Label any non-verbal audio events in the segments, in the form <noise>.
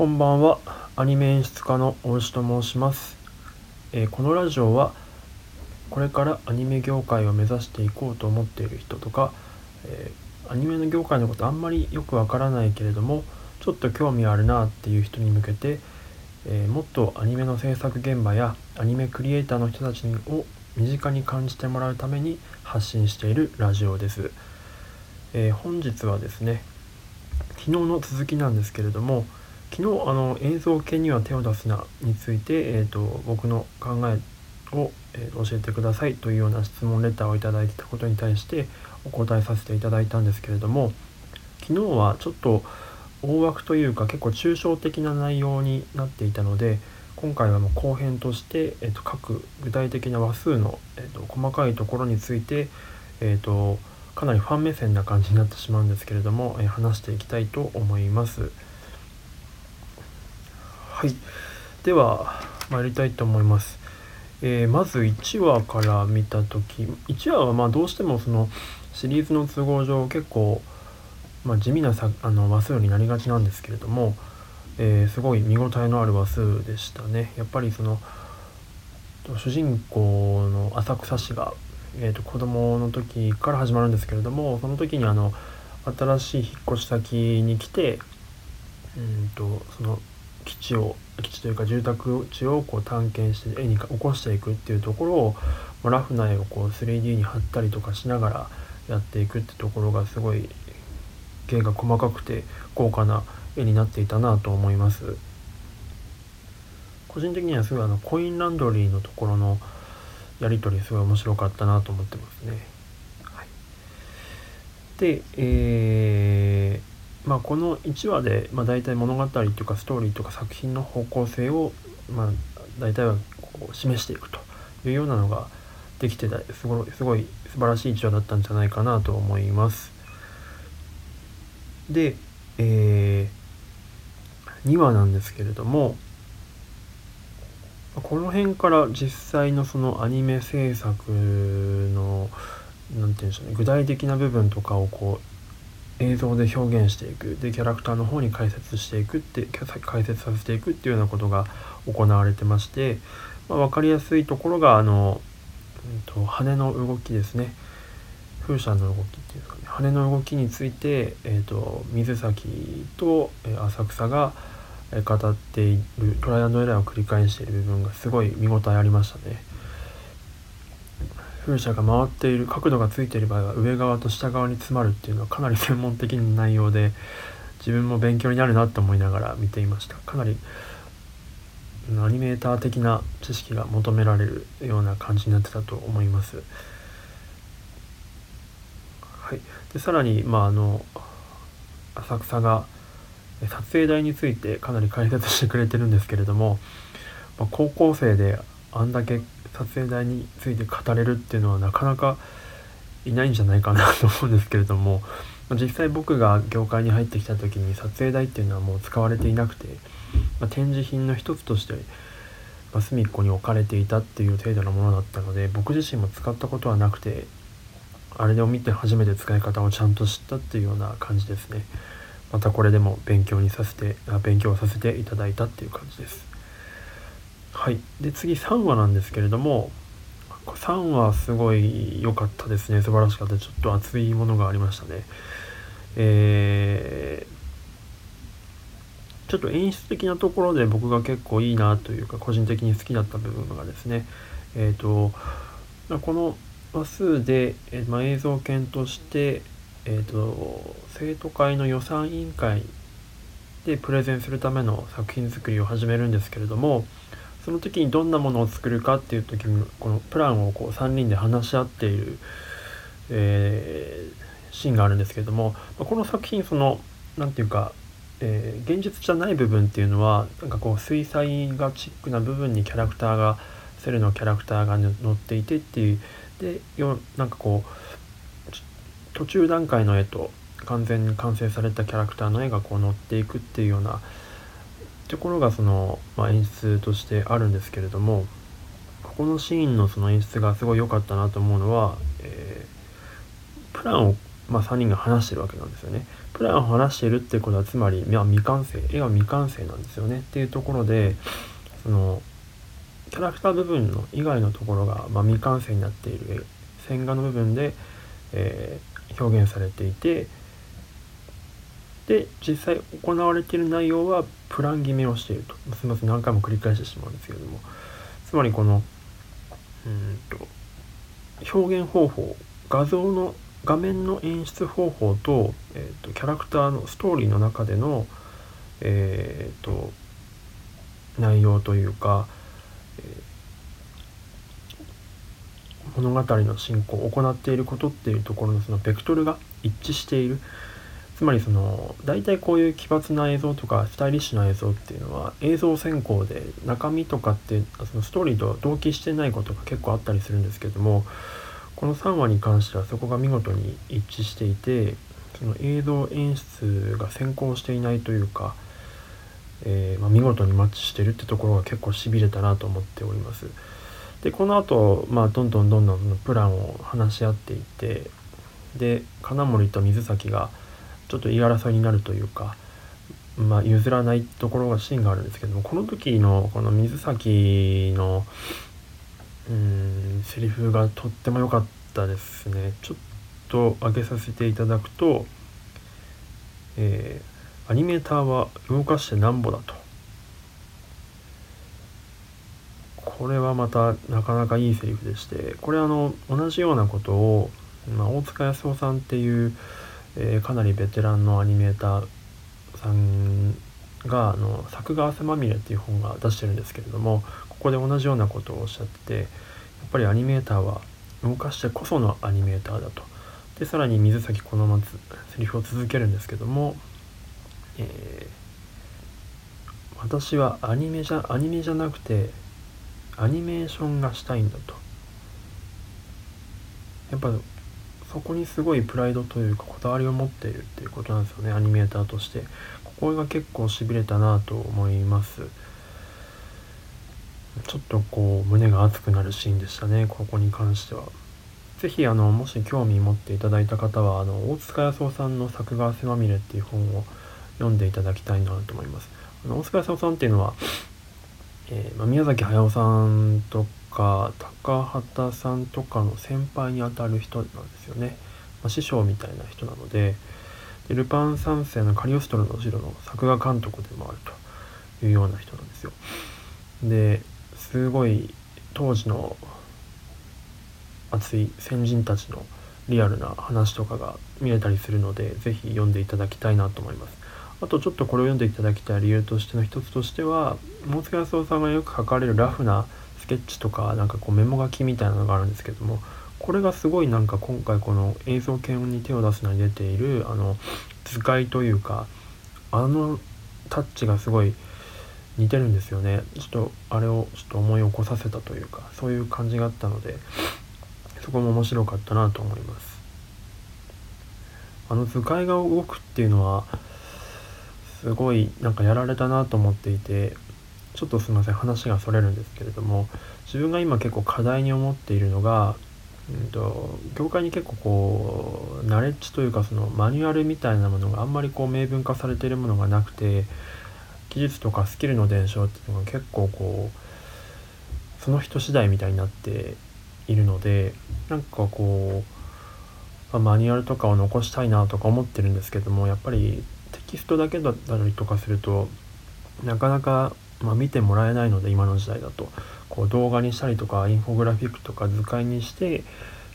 こんばんはアニメ演出家の大石と申します、えー、このラジオはこれからアニメ業界を目指していこうと思っている人とか、えー、アニメの業界のことあんまりよくわからないけれどもちょっと興味あるなっていう人に向けて、えー、もっとアニメの制作現場やアニメクリエイターの人たちを身近に感じてもらうために発信しているラジオです。え、本日はですね昨日の続きなんですけれども昨日あの映像系には手を出すなについて、えーと、僕の考えを、えー、教えてくださいというような質問レターを頂いただいたことに対してお答えさせていただいたんですけれども昨日はちょっと大枠というか結構抽象的な内容になっていたので今回はもう後編として、えーと、各具体的な話数の、えーと、細かいところについて、えーとかなりファン目線な感じになってしまうんですけれども、えー、話していきたいと思います。はい。では参りたいと思います、えー、まず1話から見た時1話はまあどうしてもそのシリーズの都合上結構、まあ、地味なさあの話数になりがちなんですけれども、えー、すごい見応えのある話数でしたね。やっぱりその主人公の浅草氏が、えーと、子供の時から始まるんですけれどもその時にあの新しい引っ越し先に来てうんとその基地を基地というか住宅地をこう探検して絵に起こしていくっていうところを、まあ、ラフな絵をこう 3D に貼ったりとかしながらやっていくってところがすごい芸が細かくて豪華な絵になっていたなと思います。個人的にはすごいあのコインランドリーのところのやり取りすごい面白かったなと思ってますね、はい、でえーまあ、この1話で、まあ、大体物語というかストーリーとか作品の方向性を、まあ、大体はこう示していくというようなのができてたすごいすごい素晴らしい1話だったんじゃないかなと思います。で、えー、2話なんですけれどもこの辺から実際のそのアニメ制作の何て言うんでしょうね具体的な部分とかをこう映像で表現していく。でキャラクターの方に解説していくって解説させていくっていうようなことが行われてまして、まあ、分かりやすいところがあの、うんと、羽の動きですね。風車の動きっていうんですかね。羽の動きについて、えーと、水崎と浅草が語っているトライアンドエラーを繰り返している部分がすごい見応えありましたね。風車が回っている角度がついている場合は上側と下側に詰まるっていうのはかなり専門的な内容で自分も勉強になるなと思いながら見ていましたかなりアニメーター的な知識が求められるような感じになってたと思います。はい、でさらに、まあ、あの浅草が撮影台についてかなり解説してくれてるんですけれども、まあ、高校生であんだけ撮影台について語れるっていうのはなかなかいないんじゃないかなと思うんですけれども実際僕が業界に入ってきた時に撮影台っていうのはもう使われていなくて、まあ、展示品の一つとして、まあ、隅っこに置かれていたっていう程度のものだったので僕自身も使ったことはなくてあれを見て初めて使い方をちゃんと知ったっていうような感じですね。またこれでも勉強にさせて勉強させていただいたっていう感じです。はい。で次3話なんですけれども3話すごい良かったですね。素晴らしかった。ちょっと熱いものがありましたね。えー、ちょっと演出的なところで僕が結構いいなというか個人的に好きだった部分がですねえっ、ー、とこの話数で、え、ま、映像犬としてえーと生徒会の予算委員会でプレゼンするための作品作りを始めるんですけれどもその時にどんなものを作るかっていう時にこのプランをこう3人で話し合っている、えー、シーンがあるんですけどもこの作品その何て言うか、えー、現実じゃない部分っていうのはなんかこう水彩画チックな部分にキャラクターがセルのキャラクターが載っていてっていうでよなんかこう途中段階の絵と完全に完成されたキャラクターの絵がこう載っていくっていうようなところがその、まあ、演出としてあるんですけれどもここのシーンのその演出がすごい良かったなと思うのは、えー、プランを、まあ、3人が話してるわけなんですよね。プランを話してるってことはつまり、まあ、未完成絵は未完成なんですよねっていうところでそのキャラクター部分の以外のところが、まあ、未完成になっている線画の部分で、えー、表現されていてで実際行われている内容はプラン決めをしていると。すみません何回も繰り返してしまうんですけれども。つまりこのうんと表現方法画像の画面の演出方法と,、えーと、キャラクターのストーリーの中での、えーと、内容というか、えー、物語の進行を行っていることっていうところのそのベクトルが一致している。つまりその大体こういう奇抜な映像とかスタイリッシュな映像っていうのは映像選考で中身とかってそのストーリーと同期してないことが結構あったりするんですけどもこの3話に関してはそこが見事に一致していてその映像演出が先行していないというか、えー、まあ、見事にマッチしてるってところが結構しびれたなと思っております。でこの後、まあどんどんどんどんプランを話し合っていってで金森と水崎がちょっと言い争いになるというか、まあ、譲らないところがシーンがあるんですけどもこの時のこの水崎のうんセリフがとっても良かったですね。ちょっと上げさせていただくと、えー、アニメーターは動かしてなんぼだと。これはまたなかなかいいセリフでしてこれあの同じようなことを、まあ、大塚康夫さんっていう、えー、かなりベテランのアニメーターさんがあの「作画汗まみれ」っていう本が出してるんですけれどもここで同じようなことをおっしゃってやっぱりアニメーターは動かしてこそのアニメーターだと。でさらに水崎このままセリフを続けるんですけども、えー、私はアニメじゃアニメじゃなくてアニメーションがしたいんだと。やっぱそこにすごいプライドというかこだわりを持っているっていうことなんですよねアニメーターとしてここが結構しびれたなと思いますちょっとこう胸が熱くなるシーンでしたねここに関しては。是非あのもし興味持っていただいた方はあの大塚康夫さんの「作画汗まみれ」っていう本を読んでいただきたいなと思います。あの大塚康夫さんっていうのは、えー、まあ、宮崎駿さんとか高畑さんとかの先輩にあたる人なんですよね。まあ、師匠みたいな人なのででルパン三世のカリオストロの城の作画監督でもあるというような人なんですよ。ですごい当時の熱い先人たちのリアルな話とかが見れたりするので是非読んでいただきたいなと思います。あとちょっとこれを読んでいただきたい理由としての一つとしては大塚康夫さんがよく書かれるラフなケッチとかなんかこうメモ書きみたいなのがあるんですけどもこれがすごいなんか今回この映像系に手を出すのに出ているあの図解というかあのタッチがすごい似てるんですよね。ちょっとあれをちょっと思い起こさせたというかそういう感じがあったのでそこも面白かったなと思います。あの図解が動くっていうのはすごいなんかやられたなと思っていてちょっとすいません話がそれるんですけれども自分が今結構課題に思っているのが、うんと、業界に結構こうナレッジというかそのマニュアルみたいなものがあんまりこう明文化されているものがなくて技術とかスキルの伝承っていうのが結構こうその人次第みたいになっているのでなんかこう、まあ、マニュアルとかを残したいなとか思ってるんですけどもやっぱりテキストだけだったりとかするとなかなか、まあ、見てもらえないので今の時代だと。こう動画にしたりとかインフォグラフィックとか図解にして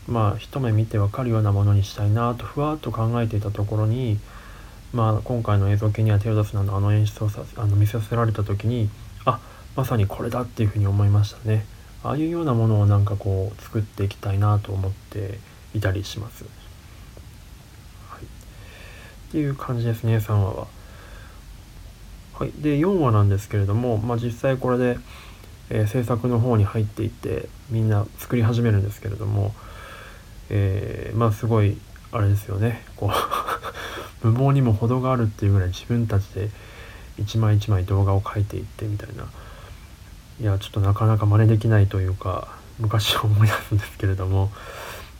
まあ一目見てわかるようなものにしたいなとふわっと考えていたところにまあ、今回の映像系には手を出すなどあの演出をさあの見させられた時にあまさにこれだっていうふうに思いましたね。ああいうようなものをなんかこう作っていきたいなと思っていたりします、はい、っていう感じですね3話は。はい。で4話なんですけれども、まあ、実際これで、えー、制作の方に入っていってみんな作り始めるんですけれども、えー、まあすごいあれですよね。こう <laughs> 無謀にも程があるっていうぐらい自分たちで一枚一枚動画を描いていってみたいな。いやちょっとなかなか真似できないというか昔を思い出すんですけれども。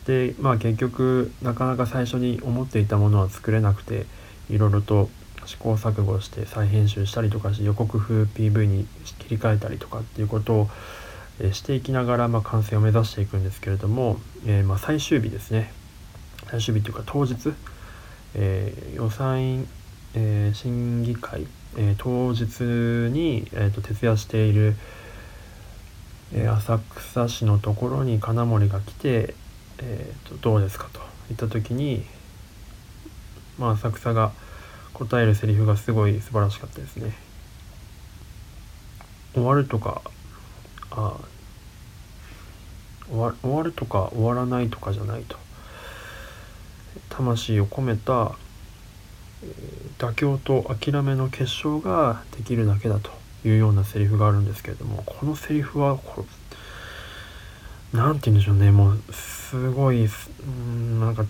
でまあ結局なかなか最初に思っていたものは作れなくていろいろと試行錯誤して再編集したりとかして予告風 PV に切り替えたりとかっていうことをしていきながら、まあ、完成を目指していくんですけれども、えー、まあ最終日ですね。最終日というか当日、えー、予算委員えー、審議会、えー、当日に、えーと、徹夜している、え浅草市のところに金森が来て、えーとどうですかと言った時に、まあ、浅草が答えるセリフがすごい素晴らしかったですね。終わるとかあ終わ終わるとか終わらないとかじゃないと。魂を込めた妥協と諦めの結晶ができるだけだというようなセリフがあるんですけれどもこのセリフはこ何て言うんでしょうね。もうすごいうんなんか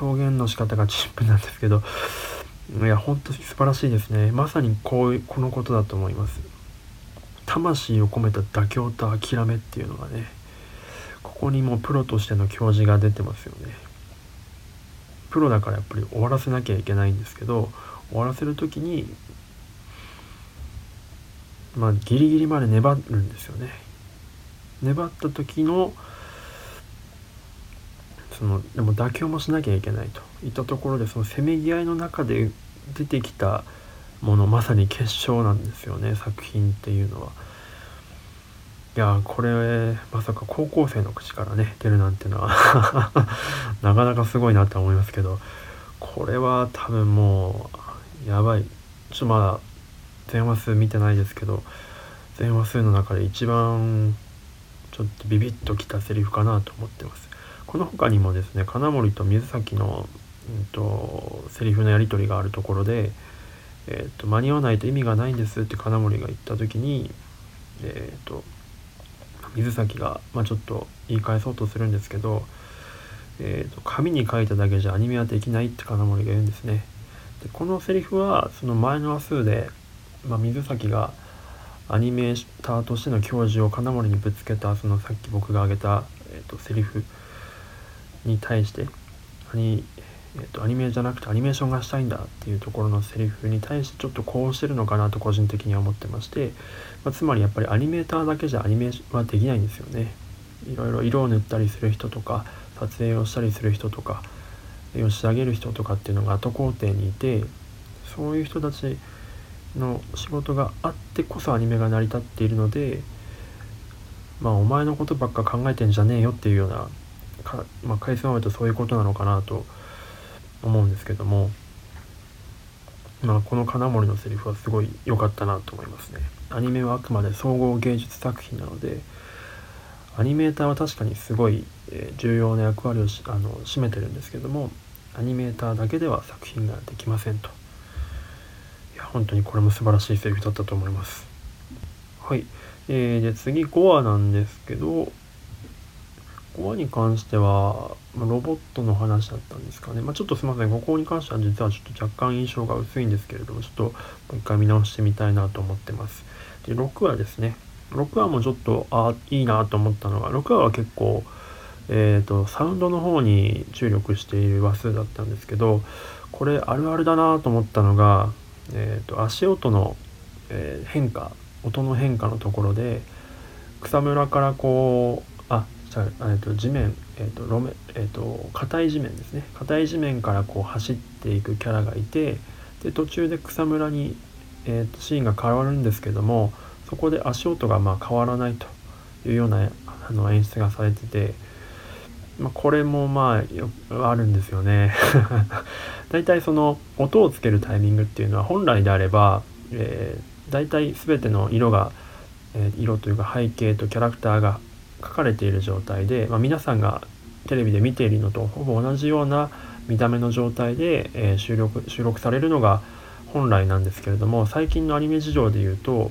表現の仕方がチップなんですけど。いや本当に素晴らしいですね。まさにこうこのことだと思います。魂を込めた妥協と諦めっていうのがねここにもうプロとしての教示が出てますよね。プロだからやっぱり終わらせなきゃいけないんですけど終わらせる時にまあギリギリまで粘るんですよね。粘った時のそのでも妥協もしなきゃいけないと。いったところでそのせめぎ合いの中で出てきたものまさに結晶なんですよね作品っていうのは。いやこれまさか高校生の口からね出るなんてのは <laughs> なかなかすごいなと思いますけどこれは多分もうやばい。ちょっとまだ全話数見てないですけど全話数の中で一番ちょっとビビッときたセリフかなと思ってます。この他にもですね金森と水崎の、うんと、セリフのやり取りがあるところで、えーと、間に合わないと意味がないんですって金森が言った時に、えーと水崎が、まあ、ちょっと言い返そうとするんですけど、えーと、紙に書いただけじゃアニメはできないって金森が言うんですね。でこのセリフはその前の話数で、まあ、水崎がアニメーターとしての教授を金森にぶつけたそのさっき僕が挙げた、えーと、セリフに対してアニ,、えーと、アニメじゃなくてアニメーションがしたいんだっていうところのセリフに対してちょっとこうしてるのかなと個人的には思ってましてまあ、つまりやっぱりアニメーターだけじゃアニメはできないんですよね。いろいろ色を塗ったりする人とか撮影をしたりする人とか絵を仕上げる人とかっていうのが後工程にいてそういう人たちの仕事があってこそアニメが成り立っているのでまあお前のことばっか考えてんじゃねえよっていうようなか、まあ、返すまでとそういうことなのかなと思うんですけどもまあこの金森のセリフはすごい良かったなと思いますね。アニメはあくまで総合芸術作品なのでアニメーターは確かにすごい、重要な役割をあの占めてるんですけどもアニメーターだけでは作品ができませんと。いや本当にこれも素晴らしいセリフだったと思います。はい、えー、で次5話なんですけど5話に関しては、まあ、ロボットの話だったんですかね、まあ、ちょっとすいません。ここに関しては実はちょっと若干印象が薄いんですけれどもちょっともう一回見直してみたいなと思ってます。で6話ですね。6話もちょっとあいいなと思ったのが6話は結構えーと、サウンドの方に注力している話数だったんですけどこれあるあるだなと思ったのが、えーと、足音の、えー、変化音の変化のところで草むらからこうえーと、地面、えーと路面えーと、硬い地面ですね硬い地面からこう走っていくキャラがいてで途中で草むらに、えーと、シーンが変わるんですけどもそこで足音がまあ変わらないというようなあの演出がされてて、まあ、これもまあよあるんですよね。<laughs> 大体その音をつけるタイミングっていうのは本来であれば、えー、大体全ての色が、えー、色というか背景とキャラクターが書かれている状態で、まあ、皆さんがテレビで見ているのとほぼ同じような見た目の状態で、えー、収録収録されるのが本来なんですけれども最近のアニメ事情でいうと、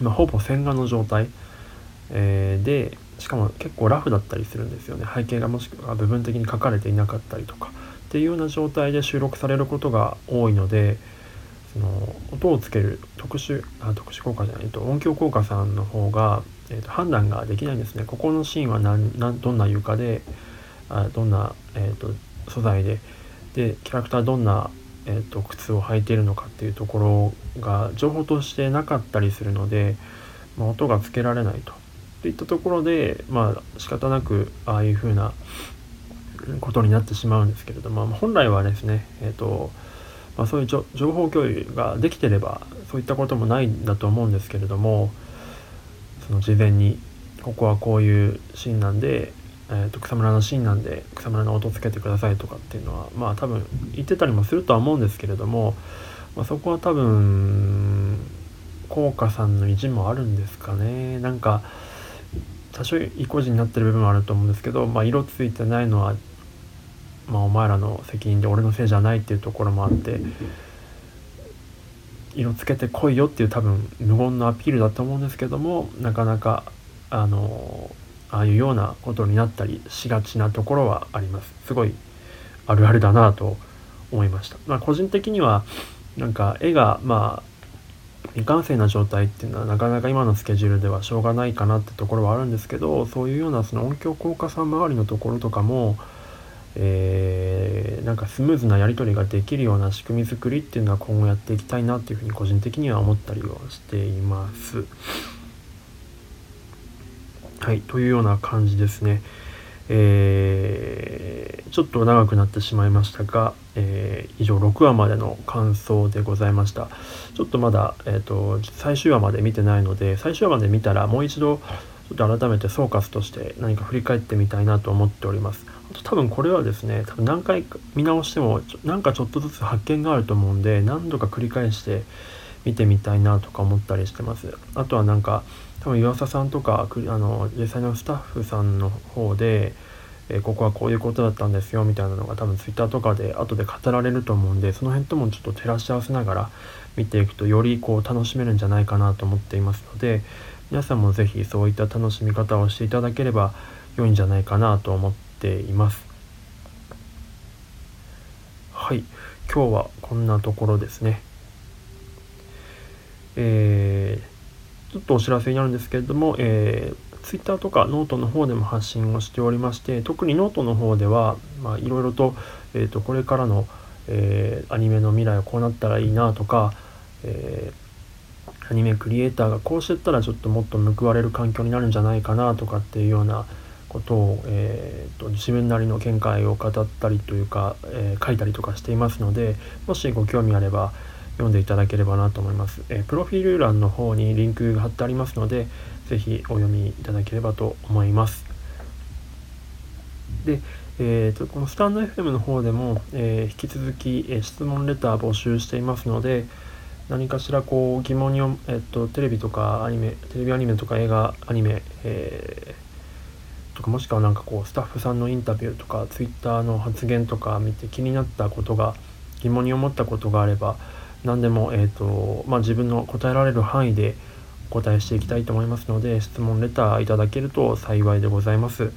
まあ、ほぼ線画の状態、えー、でしかも結構ラフだったりするんですよね。背景がもしくは部分的に書かれていなかったりとかっていうような状態で収録されることが多いのでその音をつける特殊あ特殊効果じゃないと音響効果さんの方がえーと、判断ができないんですね。ここのシーンは何どんな床であどんな、えーと、素材ででキャラクターどんなえーと、靴を履いているのかっていうところが情報としてなかったりするので、まあ、音がつけられないと。といったところでまあ仕方なくああいうふうなことになってしまうんですけれども、まあ、本来はですね、えーとまあ、そういう情報共有ができてればそういったこともないんだと思うんですけれどもその事前にここはこういうシーンなんで、えー、と草むらのシーンなんで草むらの音つけてくださいとかっていうのはまあ多分言ってたりもするとは思うんですけれども、まあ、そこは多分効果さんの意地もあるんですかね。なんか多少意固地になってる部分はあると思うんですけど、まあ、色ついてないのはまあ、お前らの責任で俺のせいじゃないっていうところもあって色つけてこいよっていう多分無言のアピールだと思うんですけどもなかなかあのああいうようなことになったりしがちなところはあります。すごいあるあるだなと思いました、まあ、個人的にはなんか絵がまあ未完成な状態っていうのはなかなか今のスケジュールではしょうがないかなってところはあるんですけどそういうようなその音響効果さん周りのところとかもえー、なんかスムーズなやり取りができるような仕組み作りっていうのは今後やっていきたいなっていうふうに個人的には思ったりはしています。はい、というような感じですね。えー、ちょっと長くなってしまいましたが、えー、以上6話までの感想でございました。ちょっとまだ、えーと、最終話まで見てないので最終話まで見たらもう一度ちょっと改めて総括として何か振り返ってみたいなと思っております。多分これはですね多分何回見直してもなんかちょっとずつ発見があると思うんで何度か繰り返して見てみたいなとか思ったりしてます。あとはなんか多分岩佐さんとかあの実際のスタッフさんの方で、えー、ここはこういうことだったんですよみたいなのが多分 twitter とかで後で語られると思うんでその辺ともちょっと照らし合わせながら見ていくとよりこう楽しめるんじゃないかなと思っていますので皆さんも是非そういった楽しみ方をしていただければ良いんじゃないかなと思ってています。はい。今日はこんなところですね。えー、ちょっとお知らせになるんですけれども、えー、Twitter とかノートの方でも発信をしておりまして特にノートの方ではいろいろと,、えーと、これからの、えー、アニメの未来はこうなったらいいなとか、えー、アニメクリエイターがこうしてったらちょっともっと報われる環境になるんじゃないかなとかっていうようなことを、えーと、自分なりの見解を語ったりというか、えー、書いたりとかしていますのでもしご興味あれば読んでいただければなと思います、えー、プロフィール欄の方にリンクが貼ってありますので是非お読みいただければと思います。で、えーと、このスタンド FM の方でも、えー、引き続き、え質問レター募集していますので何かしらこう疑問に、えっと、テレビとかアニメテレビアニメとか映画アニメ、えーとかもしくはなんかこうスタッフさんのインタビューとかツイッターの発言とか見て気になったことが疑問に思ったことがあれば何でも、えーとまあ、自分の答えられる範囲でお答えしていきたいと思いますので質問レターいただけると幸いでございます。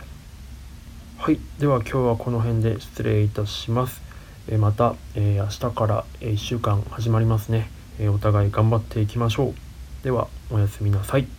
はい。では今日はこの辺で失礼いたします。えまた、えー、明日から1週間始まりますね、え、お互い頑張っていきましょう。では、おやすみなさい。